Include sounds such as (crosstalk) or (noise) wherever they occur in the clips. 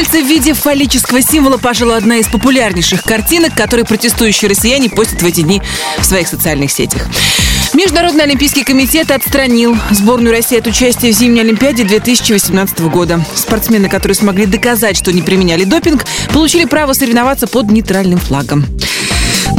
Кольца в виде фаллического символа, пожалуй, одна из популярнейших картинок, которые протестующие россияне постят в эти дни в своих социальных сетях. Международный олимпийский комитет отстранил сборную России от участия в зимней Олимпиаде 2018 года. Спортсмены, которые смогли доказать, что не применяли допинг, получили право соревноваться под нейтральным флагом.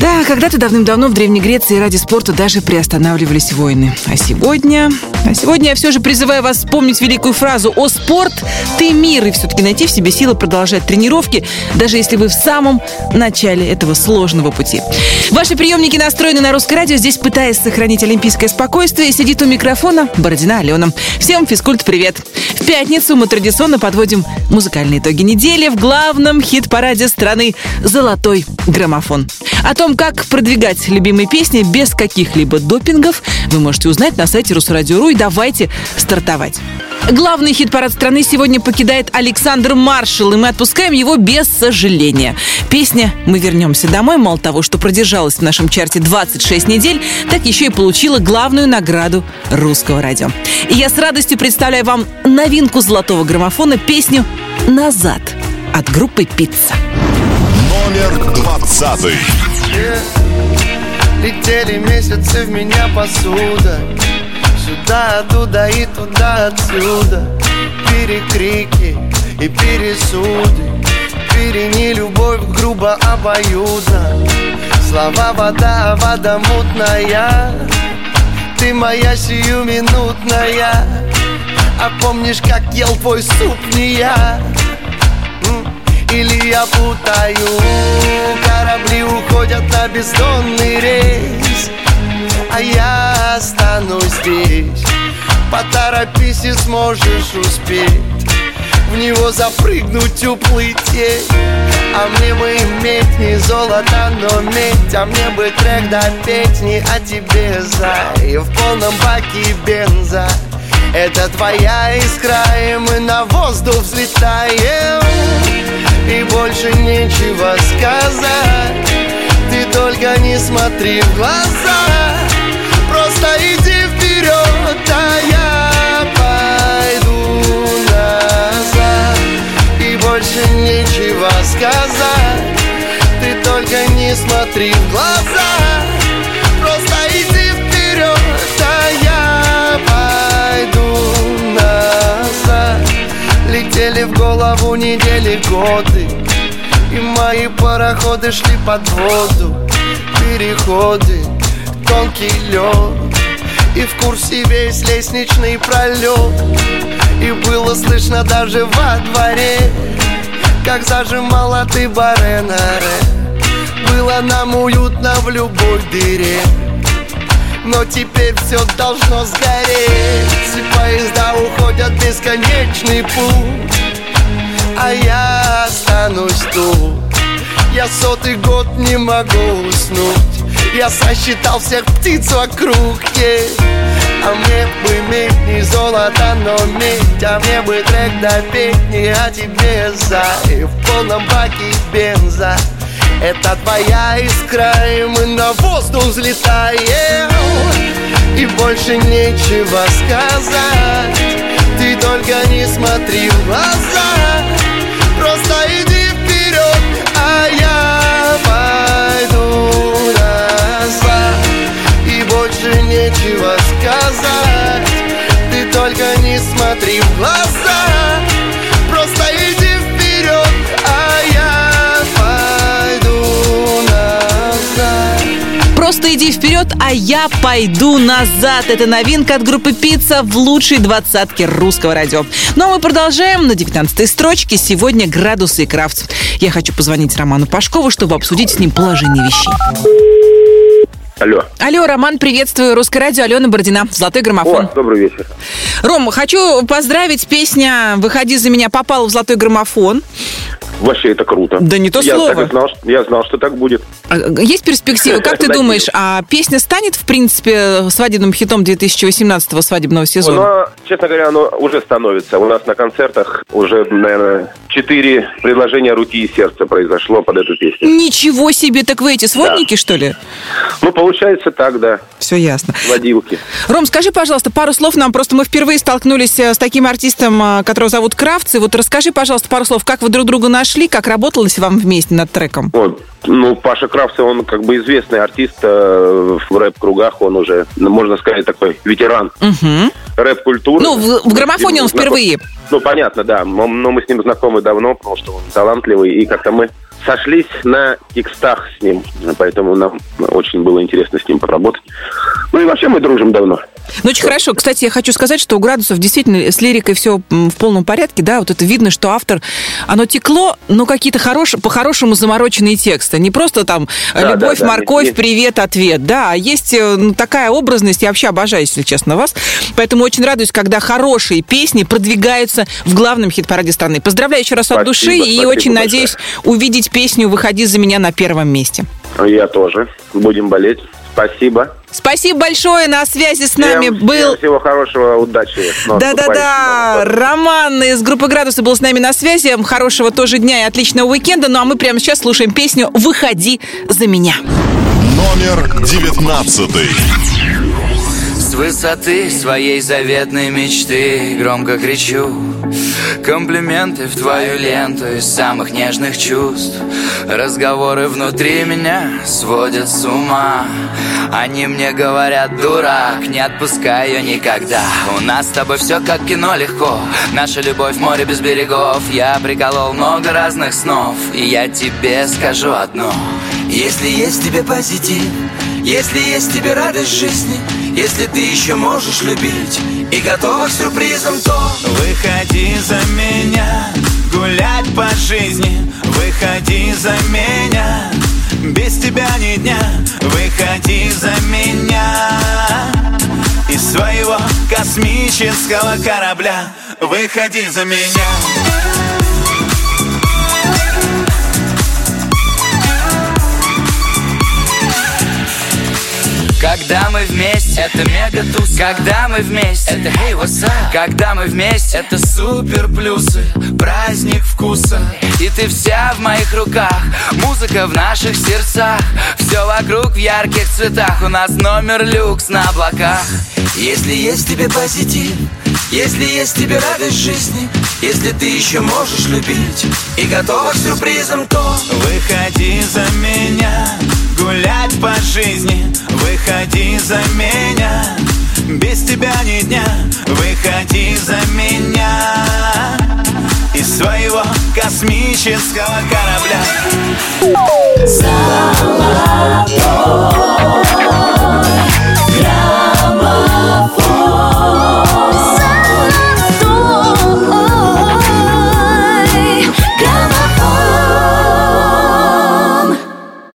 Да, когда-то давным-давно в Древней Греции ради спорта даже приостанавливались войны. А сегодня... А сегодня я все же призываю вас вспомнить великую фразу «О, спорт, ты мир!» и все-таки найти в себе силы продолжать тренировки, даже если вы в самом начале этого сложного пути. Ваши приемники настроены на русское радио. Здесь, пытаясь сохранить олимпийское спокойствие, сидит у микрофона Бородина Алена. Всем физкульт-привет! В пятницу мы традиционно подводим музыкальные итоги недели в главном хит-параде страны «Золотой граммофон». О том, как продвигать любимые песни без каких-либо допингов, вы можете узнать на сайте Русрадио.ру и давайте стартовать. Главный хит-парад страны сегодня покидает Александр Маршал, и мы отпускаем его без сожаления. Песня «Мы вернемся домой» мало того, что продержалась в нашем чарте 26 недель, так еще и получила главную награду русского радио. И я с радостью представляю вам новинку золотого граммофона, песню «Назад» от группы «Пицца». Номер двадцатый. Летели месяцы в меня посуда. Сюда, туда и туда, отсюда. Перекрики и пересуды. Перени любовь грубо обоюдно. Слова вода, вода мутная. Ты моя сиюминутная. А помнишь, как ел твой суп не я? Или я путаю? Корабли уходят на бездонный рейс А я останусь здесь. Поторопись и сможешь успеть В него запрыгнуть, уплыть А мне бы иметь не золото, но медь А мне бы трек допеть не о тебе, зай В полном баке бенза это твоя искра, и мы на воздух взлетаем. И больше нечего сказать. Ты только не смотри в глаза. Просто иди вперед, а я пойду назад. И больше нечего сказать. Ты только не смотри в глаза голову недели годы. И мои пароходы шли под воду. Переходы, тонкий лед. И в курсе весь лестничный пролет. И было слышно даже во дворе Как зажимала ты баренаре Было нам уютно в любой дыре. Но теперь все должно сгореть. Поезда уходят в бесконечный путь А я останусь тут. Я сотый год не могу уснуть. Я сосчитал всех птиц вокруг yeah. А мне бы иметь не золото, но медь А мне бы трек допеть не о тебе, за И в полном баке бенза. Это твоя искра, и мы на воздух взлетаем. И больше нечего сказать смотри в глаза Просто иди вперед, а я пойду назад Просто иди вперед, а я пойду назад. Это новинка от группы «Пицца» в лучшей двадцатке русского радио. Ну а мы продолжаем. На 19 строчке сегодня «Градусы и крафт». Я хочу позвонить Роману Пашкову, чтобы обсудить с ним положение вещей. Алло. Алло, Роман, приветствую. Русское радио, Алена Бородина. Золотой граммофон. О, добрый вечер. Ром, хочу поздравить. Песня «Выходи за меня» попала в золотой граммофон. Вообще это круто. Да не то я слово. Так и знал, что- я знал, что так будет. А, Есть перспективы? Как ты (laughs) думаешь, а песня станет, в принципе, свадебным хитом 2018 свадебного сезона? Но, честно говоря, оно уже становится. У нас на концертах уже, наверное, четыре предложения руки и сердца произошло под эту песню. Ничего себе, так вы эти сводники, что ли? Ну, получается так, да. Все ясно. Водилки. Ром, скажи, пожалуйста, пару слов нам. Просто мы впервые столкнулись э, с таким артистом, э, которого зовут Кравцы. Вот расскажи, пожалуйста, пару слов, как вы друг друга нашли, как работалось вам вместе над треком? Вот. Ну, Паша Кравцев, он как бы известный артист э, в рэп-кругах, он уже, ну, можно сказать, такой ветеран Угу. рэп-культуры. Ну, в, в граммофоне он Знаком- впервые. Ну, понятно, да. Но, но мы с ним знакомы давно, потому что он талантливый, и как-то мы сошлись на текстах с ним, поэтому нам очень было интересно с ним поработать. Ну и вообще мы дружим давно. Ну, очень хорошо. Кстати, я хочу сказать, что у Градусов действительно с лирикой все в полном порядке, да, вот это видно, что автор, оно текло, но какие-то хорошие, по-хорошему замороченные тексты. Не просто там Да, любовь, да, да, морковь, есть. привет, ответ, да, а есть э, ну, такая образность, я вообще обожаю, если честно, вас, поэтому очень радуюсь, когда хорошие песни продвигаются в главном хит-параде страны. Поздравляю еще раз от Спасибо, души и спасибо очень большое. надеюсь увидеть песню «Выходи за меня» на первом месте. Я тоже. Будем болеть. Спасибо. Спасибо большое, на связи с нами Всем- был... всем всего хорошего, удачи. Да-да-да. Роман из группы «Градусы» был с нами на связи. Хорошего тоже дня и отличного уикенда. Ну а мы прямо сейчас слушаем песню «Выходи за меня». Номер девятнадцатый. С высоты своей заветной мечты. Громко кричу. Комплименты в твою ленту Из самых нежных чувств. Разговоры внутри меня Сводят с ума. Они мне говорят, дурак Не отпускай ее никогда У нас с тобой все как кино легко. Наша любовь море без берегов. Я приколол много разных снов. И я тебе скажу одно Если есть тебе позитив если есть тебе радость жизни Если ты еще можешь любить И готова к сюрпризам, то Выходи за меня, гулять по жизни. Выходи за меня, без тебя ни дня. Выходи за меня Из своего космического корабля. Выходи за меня вместе, это мега туз. Когда мы вместе, это hey, what's up? Когда мы вместе, это супер плюсы. Праздник вкуса. И ты вся в моих руках. Музыка в наших сердцах. Все вокруг в ярких цветах. У нас номер люкс на облаках. Если есть тебе позитив если есть тебе радость жизни Если ты еще можешь любить И готова к сюрпризам, то Выходи за меня, тебя ни дня. Выходи за меня. Из своего космического корабля